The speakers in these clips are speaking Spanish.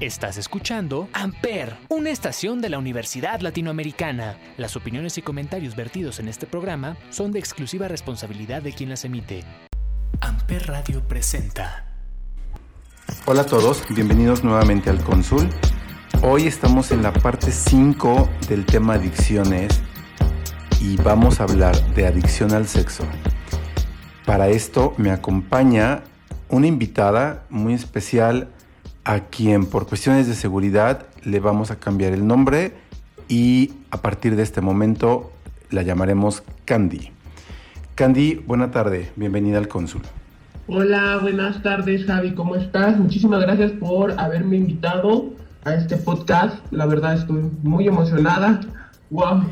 Estás escuchando Amper, una estación de la Universidad Latinoamericana. Las opiniones y comentarios vertidos en este programa son de exclusiva responsabilidad de quien las emite. Amper Radio presenta. Hola a todos, bienvenidos nuevamente al Consul. Hoy estamos en la parte 5 del tema adicciones y vamos a hablar de adicción al sexo. Para esto me acompaña una invitada muy especial a quien por cuestiones de seguridad le vamos a cambiar el nombre y a partir de este momento la llamaremos Candy. Candy, buena tarde, bienvenida al cónsul. Hola, buenas tardes Javi, ¿cómo estás? Muchísimas gracias por haberme invitado a este podcast. La verdad estoy muy emocionada. Wow.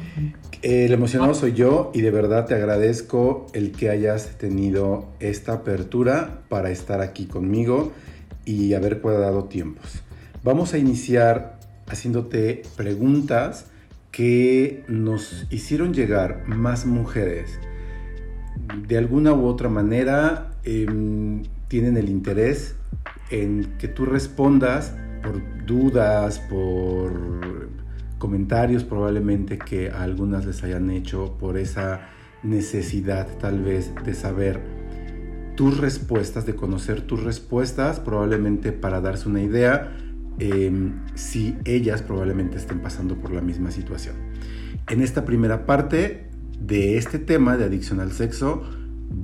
El emocionado soy yo y de verdad te agradezco el que hayas tenido esta apertura para estar aquí conmigo y haber cuadrado tiempos. Vamos a iniciar haciéndote preguntas que nos hicieron llegar más mujeres. De alguna u otra manera em, tienen el interés en que tú respondas por dudas, por comentarios probablemente que algunas les hayan hecho, por esa necesidad tal vez de saber tus respuestas, de conocer tus respuestas, probablemente para darse una idea em, si ellas probablemente estén pasando por la misma situación. En esta primera parte de este tema de adicción al sexo,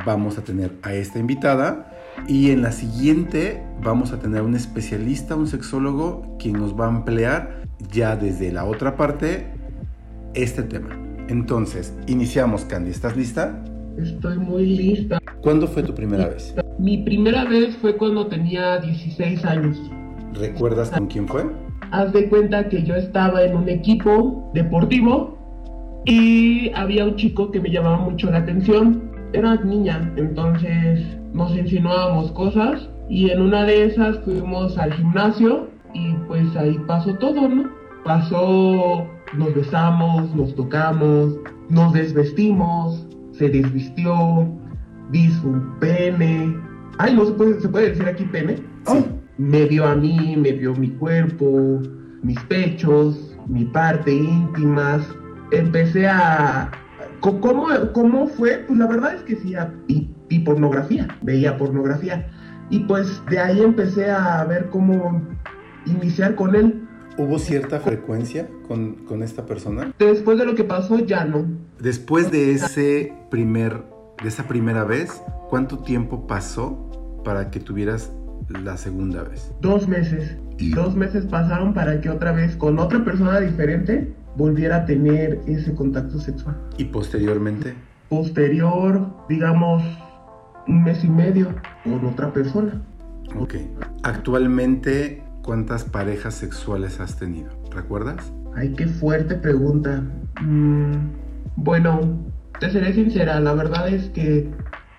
vamos a tener a esta invitada y en la siguiente vamos a tener un especialista, un sexólogo, quien nos va a emplear ya desde la otra parte este tema. Entonces, iniciamos, Candy. ¿Estás lista? Estoy muy lista. ¿Cuándo fue tu primera vez? Mi primera vez fue cuando tenía 16 años. ¿Recuerdas con quién fue? Haz de cuenta que yo estaba en un equipo deportivo y había un chico que me llamaba mucho la atención. Era niña, entonces nos insinuábamos cosas y en una de esas fuimos al gimnasio y pues ahí pasó todo, ¿no? Pasó, nos besamos, nos tocamos, nos desvestimos, se desvistió, vi su pene. Ay, no se puede, ¿se puede decir aquí pene. Me vio a mí, me vio mi cuerpo, mis pechos, mi parte íntimas. Empecé a... ¿Cómo, cómo fue? Pues la verdad es que sí, vi, pornografía, veía pornografía. Y pues de ahí empecé a ver cómo iniciar con él. ¿Hubo cierta frecuencia con, con, esta persona? Después de lo que pasó, ya no. Después de ese primer, de esa primera vez, ¿cuánto tiempo pasó para que tuvieras la segunda vez? Dos meses. ¿Y? Dos meses pasaron para que otra vez, con otra persona diferente, volviera a tener ese contacto sexual. ¿Y posteriormente? Posterior, digamos, un mes y medio con otra persona. Ok. Actualmente ¿Cuántas parejas sexuales has tenido? ¿Recuerdas? Ay, qué fuerte pregunta. Mm, bueno, te seré sincera, la verdad es que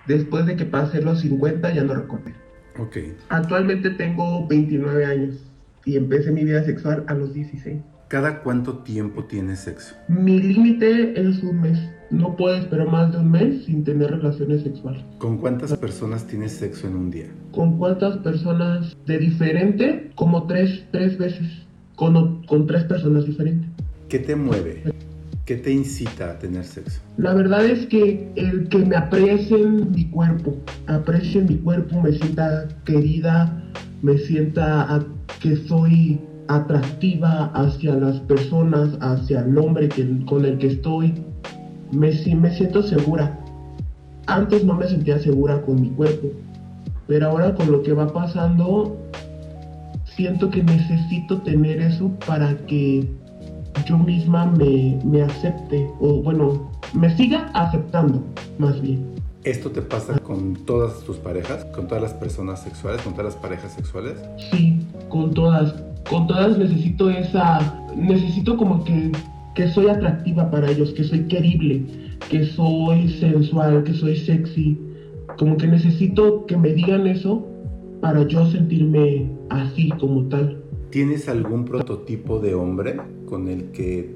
después de que pasé los 50 ya no recuerdo. Ok. Actualmente tengo 29 años y empecé mi vida sexual a los 16. ¿Cada cuánto tiempo tienes sexo? Mi límite es un mes. No puedo esperar más de un mes sin tener relaciones sexuales. ¿Con cuántas personas tienes sexo en un día? ¿Con cuántas personas de diferente? Como tres, tres veces. Con, con tres personas diferentes. ¿Qué te mueve? ¿Qué te incita a tener sexo? La verdad es que el que me aprecien mi cuerpo, aprecien mi cuerpo, me sienta querida, me sienta que soy atractiva hacia las personas, hacia el hombre que, con el que estoy. Me, me siento segura. Antes no me sentía segura con mi cuerpo, pero ahora con lo que va pasando, siento que necesito tener eso para que yo misma me, me acepte, o bueno, me siga aceptando, más bien. ¿Esto te pasa con todas tus parejas? ¿Con todas las personas sexuales? ¿Con todas las parejas sexuales? Sí, con todas con todas necesito esa, necesito como que, que soy atractiva para ellos, que soy querible, que soy sensual, que soy sexy. Como que necesito que me digan eso para yo sentirme así como tal. ¿Tienes algún prototipo de hombre con el que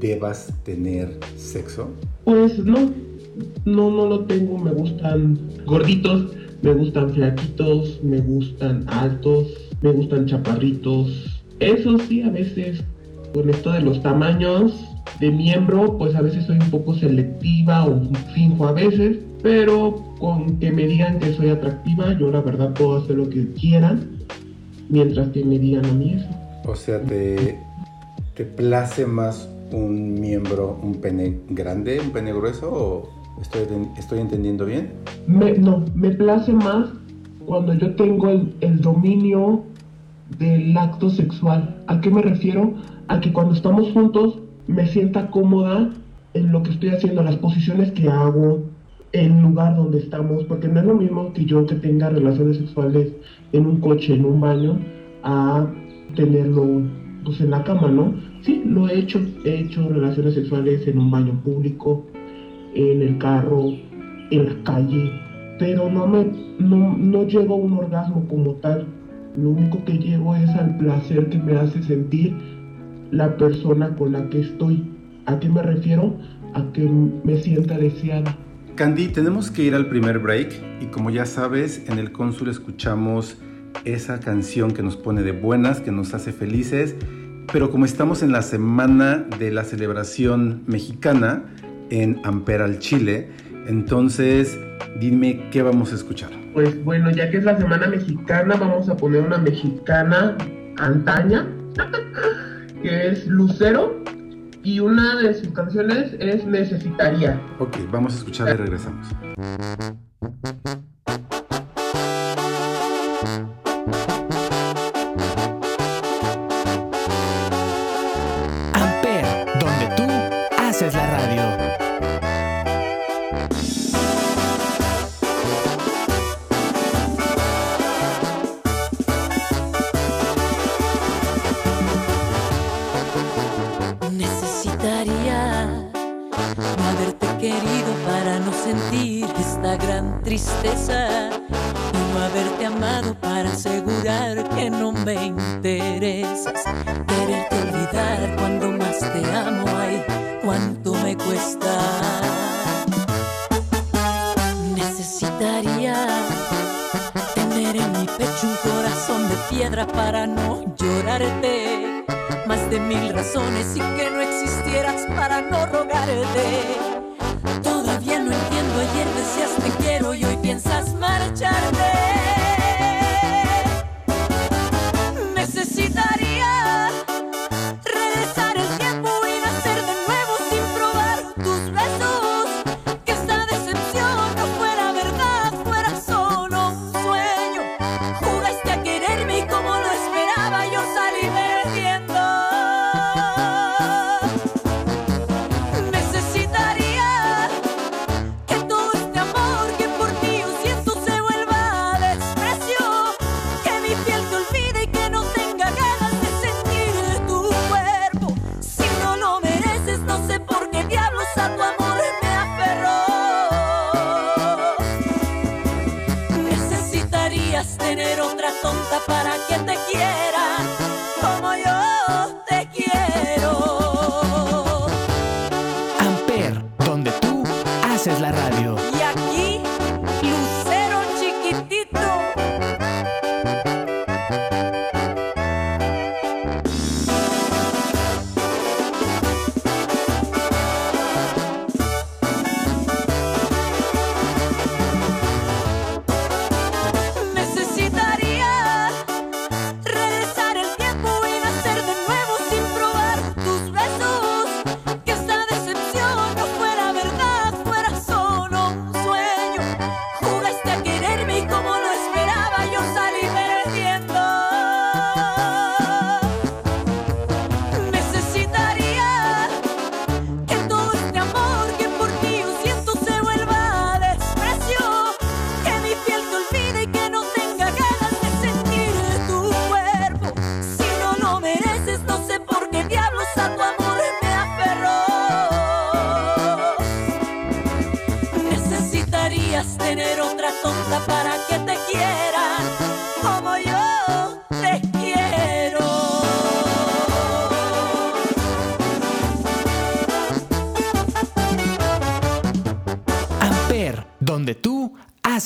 debas tener sexo? Pues no, no, no lo tengo. Me gustan gorditos, me gustan flaquitos, me gustan altos, me gustan chaparritos. Eso sí, a veces con esto de los tamaños de miembro, pues a veces soy un poco selectiva o finjo a veces, pero con que me digan que soy atractiva, yo la verdad puedo hacer lo que quieran mientras que me digan a mí eso. O sea, te, te place más un miembro, un pene grande, un pene grueso o estoy, estoy entendiendo bien? no, me place más cuando yo tengo el, el dominio del acto sexual. ¿A qué me refiero? A que cuando estamos juntos me sienta cómoda en lo que estoy haciendo, las posiciones que hago, el lugar donde estamos, porque no es lo mismo que yo que tenga relaciones sexuales en un coche, en un baño, a tenerlo pues en la cama, ¿no? Sí, lo he hecho, he hecho relaciones sexuales en un baño público, en el carro, en la calle, pero no me no, no llego a un orgasmo como tal. Lo único que llego es al placer que me hace sentir la persona con la que estoy. ¿A qué me refiero? A que me sienta deseada. Candy, tenemos que ir al primer break y como ya sabes, en el cónsul escuchamos esa canción que nos pone de buenas, que nos hace felices, pero como estamos en la semana de la celebración mexicana en Amperal, Chile, entonces dime qué vamos a escuchar. Pues bueno, ya que es la semana mexicana, vamos a poner una mexicana antaña, que es Lucero, y una de sus canciones es Necesitaría. Ok, vamos a escuchar y regresamos. no haberte querido para no sentir esta gran tristeza y no haberte amado para asegurar que no me interesas. Quererte olvidar cuando más te amo, ay, cuánto me cuesta. Necesitaría tener en mi pecho un corazón de piedra para no llorarte más de mil razones y que no existieras para no rogarte. Todavía no entiendo, ayer decías te quiero y hoy piensas marcharte.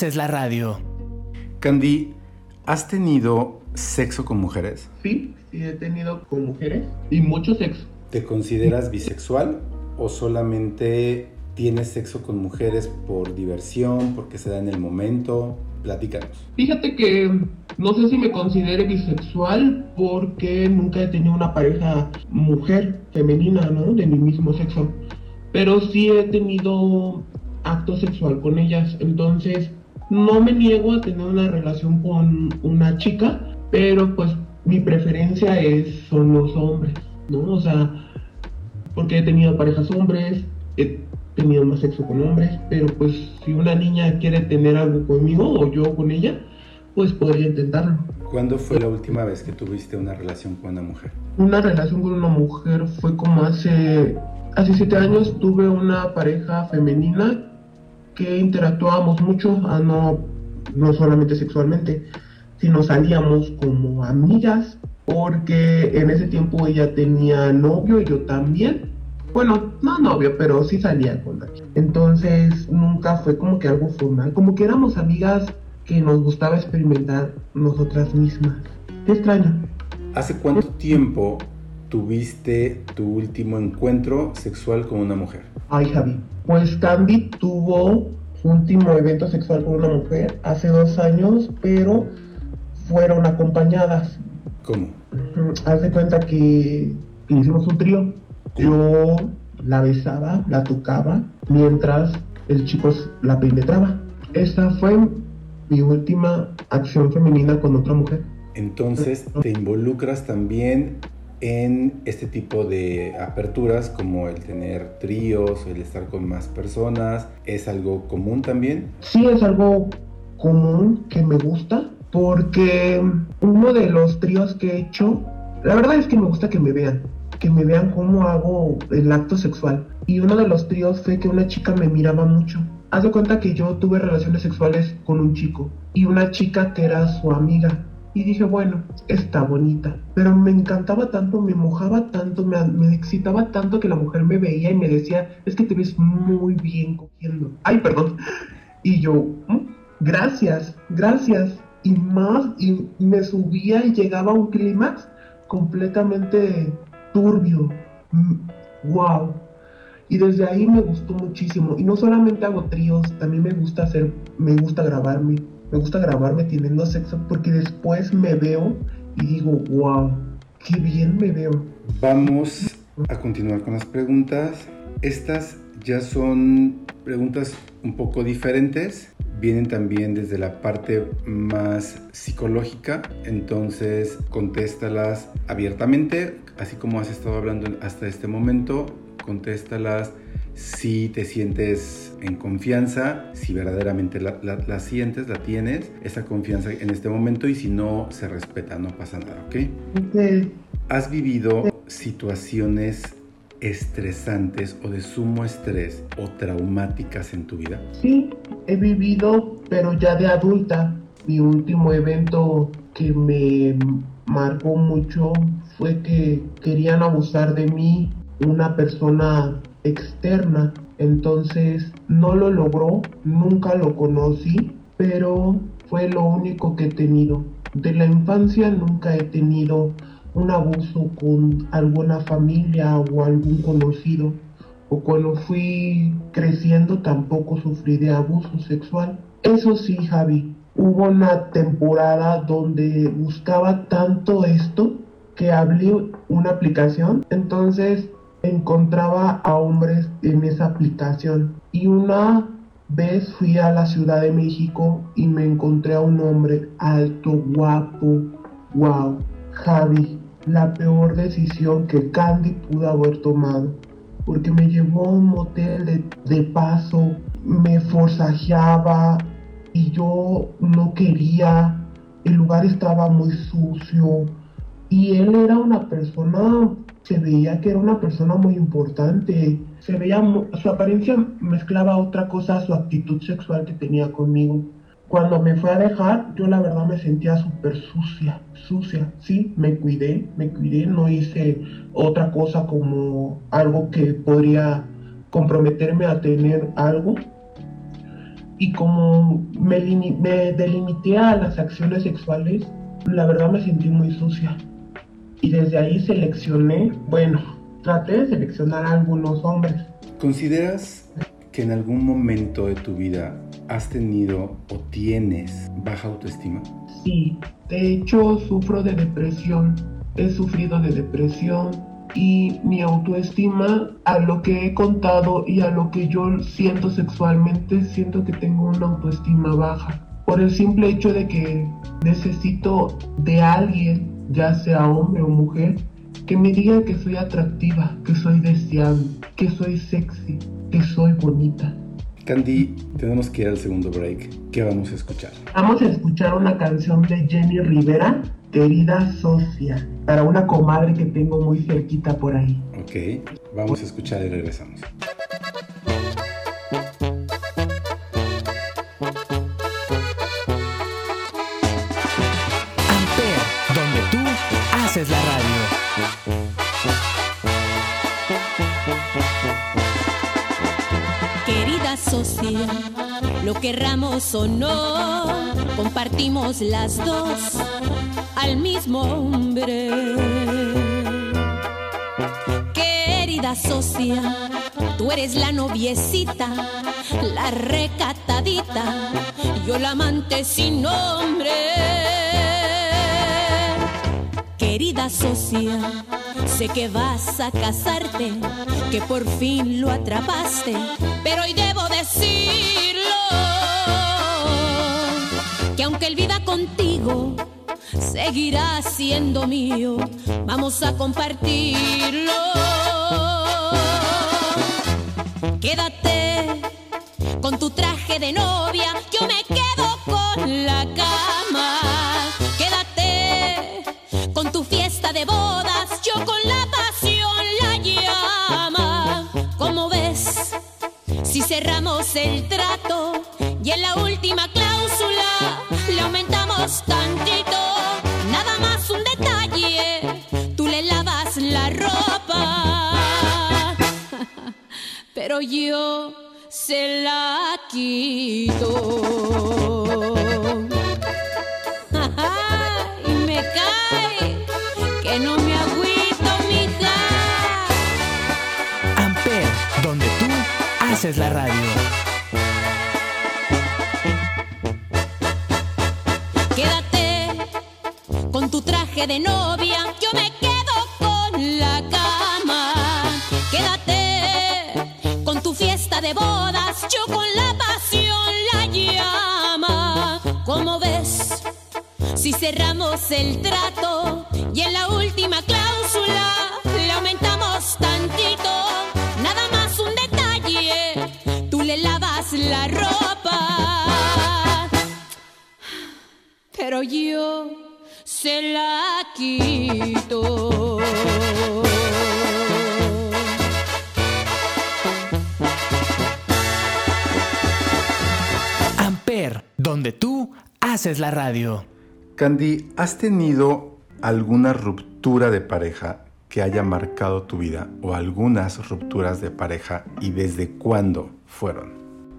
Es la radio. Candy, ¿Has tenido sexo con mujeres? Sí, sí he tenido con mujeres y mucho sexo. ¿Te consideras bisexual o solamente tienes sexo con mujeres por diversión, porque se da en el momento? Platícanos. Fíjate que no sé si me considere bisexual porque nunca he tenido una pareja mujer, femenina, ¿no? De mi mismo sexo. Pero sí he tenido acto sexual con ellas. Entonces, no me niego a tener una relación con una chica, pero pues mi preferencia es son los hombres, ¿no? O sea, porque he tenido parejas hombres, he tenido más sexo con hombres, pero pues si una niña quiere tener algo conmigo o yo con ella, pues podría intentarlo. ¿Cuándo fue la última vez que tuviste una relación con una mujer? Una relación con una mujer fue como hace, hace siete años tuve una pareja femenina que interactuábamos mucho, ah, no, no solamente sexualmente, sino salíamos como amigas, porque en ese tiempo ella tenía novio y yo también. Bueno, no novio, pero sí salía con él. Entonces nunca fue como que algo formal, como que éramos amigas que nos gustaba experimentar nosotras mismas. Qué extraño. ¿Hace cuánto tiempo tuviste tu último encuentro sexual con una mujer? Ay, Javi. Pues Candy tuvo su último evento sexual con una mujer hace dos años, pero fueron acompañadas. ¿Cómo? Haz de cuenta que, hicimos un trío. Yo la besaba, la tocaba, mientras el chico la penetraba. Esa fue mi última acción femenina con otra mujer. Entonces, ¿te involucras también en este tipo de aperturas como el tener tríos, el estar con más personas? ¿Es algo común también? Sí, es algo común que me gusta porque uno de los tríos que he hecho, la verdad es que me gusta que me vean, que me vean cómo hago el acto sexual. Y uno de los tríos fue que una chica me miraba mucho. Haz de cuenta que yo tuve relaciones sexuales con un chico y una chica que era su amiga y dije, bueno, está bonita. Pero me encantaba tanto, me mojaba tanto, me, excitaba tanto que la mujer me veía y me decía, es que te ves muy bien cogiendo. Ay, perdón. Y yo, mm, gracias, gracias. Y más, y me subía y llegaba a un clímax completamente turbio. Wow. Mm, y desde ahí me gustó muchísimo. Y no solamente hago tríos, también me gusta hacer, me gusta grabarme me gusta grabarme teniendo sexo porque después me veo y digo, wow, qué bien me veo. Vamos a continuar con las preguntas. Estas ya son preguntas un poco diferentes. Vienen también desde la parte más psicológica, entonces contéstalas abiertamente, así como has estado hablando hasta este momento, contéstalas si te sientes en confianza, si verdaderamente la, sientes, la tienes, esa confianza en este momento y si no, se respeta, no pasa nada, ¿ok? ¿Has vivido situaciones estresantes o de sumo estrés o traumáticas en tu vida? Sí, he vivido, pero ya de adulta. Mi último evento que me marcó mucho fue que querían abusar de mí una persona externa. Entonces no lo logró, nunca lo conocí, pero fue lo único que he tenido. De la infancia nunca he tenido un abuso con alguna familia o algún conocido. O cuando fui creciendo tampoco sufrí de abuso sexual. Eso sí, Javi, hubo una temporada donde buscaba tanto esto que abrí una aplicación. Entonces encontraba a hombres en esa aplicación. Y una vez fui a la Ciudad de México y me encontré a un hombre alto, guapo, wow, Javi, la peor decisión que Candy pudo haber tomado. Porque me llevó a un motel de, paso, me forzajeaba y yo no quería. El lugar estaba muy sucio y él era una persona se veía que era una persona muy importante. Se veía, su apariencia mezclaba otra cosa a su actitud sexual que tenía conmigo. Cuando me fue a dejar, yo la verdad me sentía súper sucia, sucia. Sí, me cuidé, me cuidé, no hice otra cosa como algo que podría comprometerme a tener algo. Y como me, me delimité a las acciones sexuales, la verdad me sentí muy sucia. Y desde ahí seleccioné, bueno, traté de seleccionar a algunos hombres. ¿Consideras que en algún momento de tu vida has tenido o tienes baja autoestima? Sí, de hecho sufro de depresión. He sufrido de depresión, y mi autoestima a lo que he contado y a lo que yo siento sexualmente, siento que tengo una autoestima baja. Por el simple hecho de que necesito de alguien, ya sea hombre o mujer, que me diga que soy atractiva, que soy deseable, que soy sexy, que soy bonita. Candy, tenemos que ir al segundo break. ¿Qué vamos a escuchar? Vamos a escuchar una canción de Jenny Rivera querida socia, para una comadre que tengo muy cerquita por ahí. Ok, vamos a escuchar y regresamos. Amper, donde tú haces la radio. Querida socia, lo querramos o no, compartimos las dos al mismo hombre. Querida socia, tú eres la noviecita, la recatadita, yo la amante sin nombre. Querida socia, sé que vas a casarte, que por fin lo atrapaste, pero hoy debo decirlo, que aunque él viva contigo, seguirá siendo mío. Vamos a compartirlo. Quédate con tu traje de novia, yo me quedo con la cama. Quédate con tu fiesta de bodas, yo con la pasión la llama. Como ves, si cerramos el trato pero yo se la quito. y me cae que no me agüito, mija. Amper, donde tú haces la radio. Quédate con tu traje de novia, yo me cerramos el trato y en la última cláusula le aumentamos tantito, nada más un detalle, tú le lavas la ropa. Pero yo se la quito. donde tú haces la radio. Candy, ¿has tenido alguna ruptura de pareja que haya marcado tu vida o algunas rupturas de pareja y desde cuándo fueron?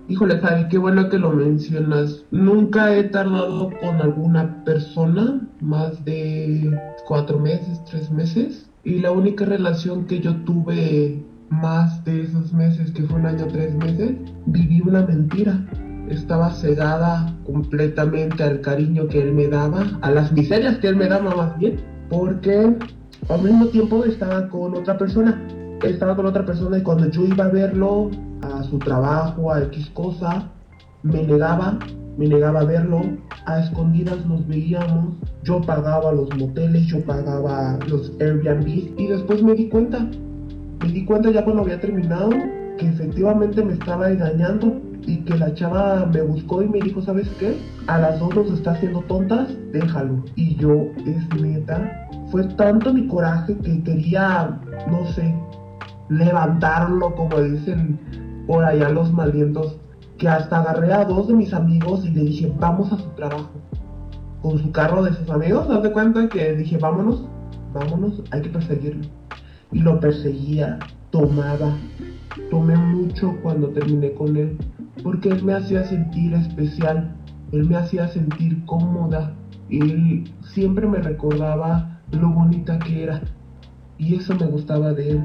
Híjole, Javi, qué bueno que lo mencionas. Nunca he tardado con alguna persona más de cuatro meses, tres meses. Y la única relación que yo tuve más de esos meses, que fue un año, tres meses, viví una mentira estaba cegada completamente al cariño que él me daba, a las miserias que él me daba más bien, porque al mismo tiempo estaba con otra persona. Estaba con otra persona y cuando yo iba a verlo a su trabajo, a X cosa, me negaba, me negaba a verlo, a escondidas nos veíamos, yo pagaba los moteles, yo pagaba los Airbnb y después me di cuenta, me di cuenta ya cuando había terminado que efectivamente me estaba engañando y que la chava me buscó y me dijo, ¿sabes qué? A las dos nos está haciendo tontas, déjalo. Y yo, es neta, fue tanto mi coraje que quería, no sé, levantarlo, como dicen por allá los malientos, que hasta agarré a dos de mis amigos y le dije, vamos a su trabajo. Con su carro de sus amigos, haz de cuenta que dije, vámonos, vámonos, hay que perseguirlo. Y lo perseguía tomaba. Tomé mucho cuando terminé con él, porque él me hacía sentir especial, él me hacía sentir cómoda, él siempre me recordaba lo bonita que era, y eso me gustaba de él,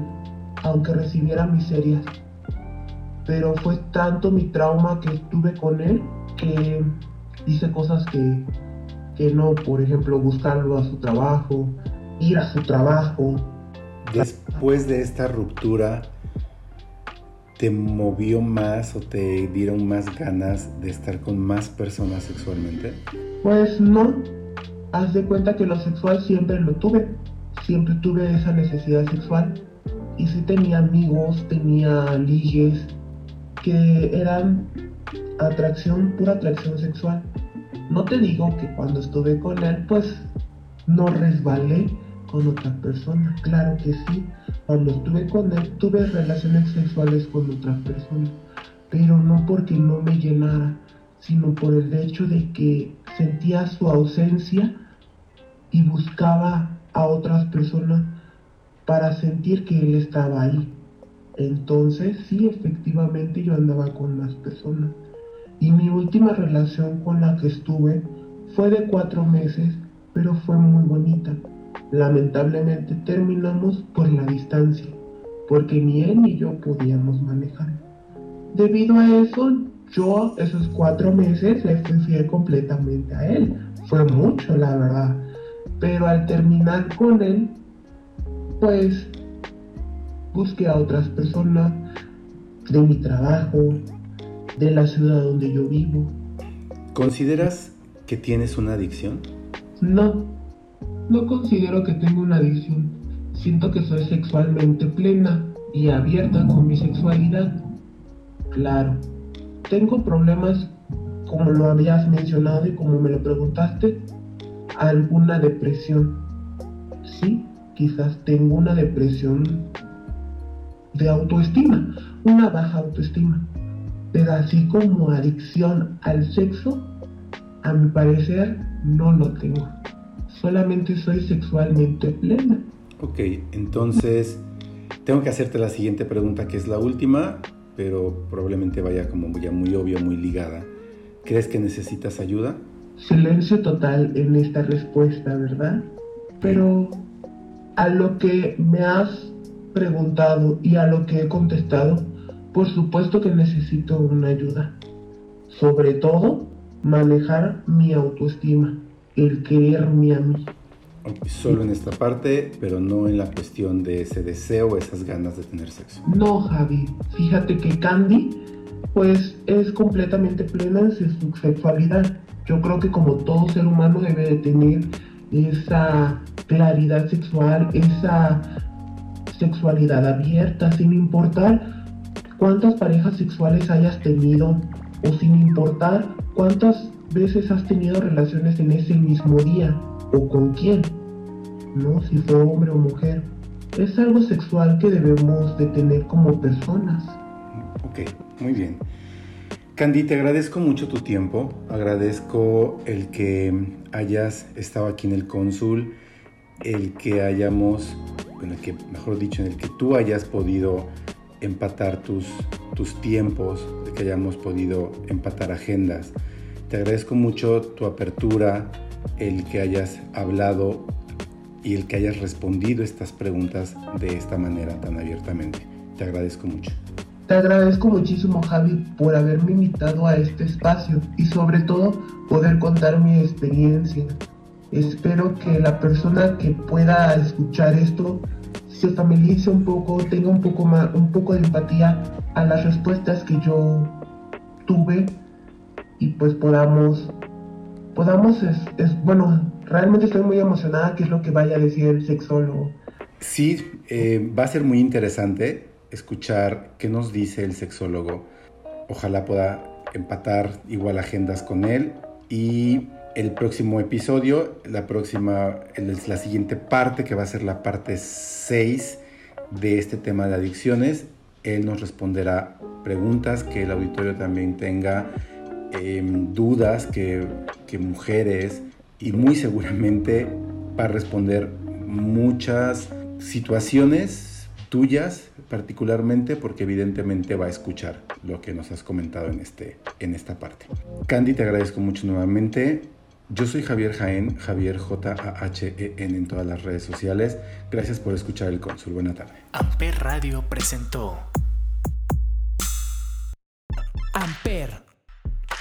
aunque recibiera miserias. Pero fue tanto mi trauma que estuve con él que hice cosas que, que no, por ejemplo, buscarlo a su trabajo, ir a su trabajo. Después de esta ruptura, ¿te movió más o te dieron más ganas de estar con más personas sexualmente? Pues no. Haz de cuenta que lo sexual siempre lo tuve. Siempre tuve esa necesidad sexual. Y sí tenía amigos, tenía ligues que eran atracción, pura atracción sexual. No te digo que cuando estuve con él, pues no resbalé con otra persona. Claro que sí. Cuando estuve con él, tuve relaciones sexuales con otra persona. Pero no porque no me llenara, sino por el hecho de que sentía su ausencia y buscaba a otras personas para sentir que él estaba ahí. Entonces, sí, efectivamente yo andaba con más personas. Y mi última relación con la que estuve fue de cuatro meses, pero fue muy bonita. Lamentablemente terminamos por la distancia, porque ni él ni yo podíamos manejar. Debido a eso, yo esos cuatro meses le fui fiel completamente a él. Fue mucho, la verdad. Pero al terminar con él, pues busqué a otras personas de mi trabajo, de la ciudad donde yo vivo. ¿Consideras que tienes una adicción? No, no considero que tengo una adicción. Siento que soy sexualmente plena y abierta con mi sexualidad. Claro, tengo problemas como lo habías mencionado y como me lo preguntaste, alguna depresión. Sí, quizás tengo una depresión de autoestima, una baja autoestima. Pero así como adicción al sexo, a mi parecer no lo tengo. Solamente soy sexualmente plena. Ok, entonces tengo que hacerte la siguiente pregunta, que es la última, pero probablemente vaya como ya muy obvia, muy ligada. ¿Crees que necesitas ayuda? Silencio total en esta respuesta, ¿verdad? Pero a lo que me has preguntado y a lo que he contestado, por supuesto que necesito una ayuda. Sobre todo, manejar mi autoestima, el quererme a mí. Solo en esta parte, pero no en la cuestión de ese deseo, esas ganas de tener sexo. No, Javi. Fíjate que Candy, pues es completamente plena en su sexualidad. Yo creo que como todo ser humano debe de tener esa claridad sexual, esa sexualidad abierta, sin importar cuántas parejas sexuales hayas tenido o sin importar cuántas veces has tenido relaciones en ese mismo día o con quién, ¿no? Si fue hombre o mujer. Es algo sexual que debemos de tener como personas. Ok, muy bien. Candy, te agradezco mucho tu tiempo, agradezco el que hayas estado aquí en el cónsul, el que hayamos en el que, mejor dicho, en el que tú hayas podido empatar tus, tus tiempos, de que hayamos podido empatar agendas. Te agradezco mucho tu apertura, el que hayas hablado y el que hayas respondido estas preguntas de esta manera tan abiertamente. Te agradezco mucho. Te agradezco muchísimo Javi por haberme invitado a este espacio y sobre todo poder contar mi experiencia. Espero que la persona que pueda escuchar esto se familiarice un poco, tenga un poco más, un poco de empatía a las respuestas que yo tuve y pues podamos, podamos, es, bueno, realmente estoy muy emocionada qué es lo que vaya a decir el sexólogo. Sí, eh, va a ser muy interesante escuchar qué nos dice el sexólogo. Ojalá pueda empatar igual agendas con él y el próximo episodio, la próxima, la siguiente parte, que va a ser la parte 6 de este tema de adicciones. Él nos responderá preguntas que el auditorio también tenga, em, dudas que, mujeres y muy seguramente va a responder muchas situaciones tuyas, particularmente porque evidentemente va a escuchar lo que nos has comentado en, este, en esta parte. Candy, te agradezco mucho nuevamente. Yo soy Javier Jaén, Javier J-A-H-E-N en todas las redes sociales. Gracias por escuchar el Cónsul. Buena tarde. Amper Radio presentó Amper,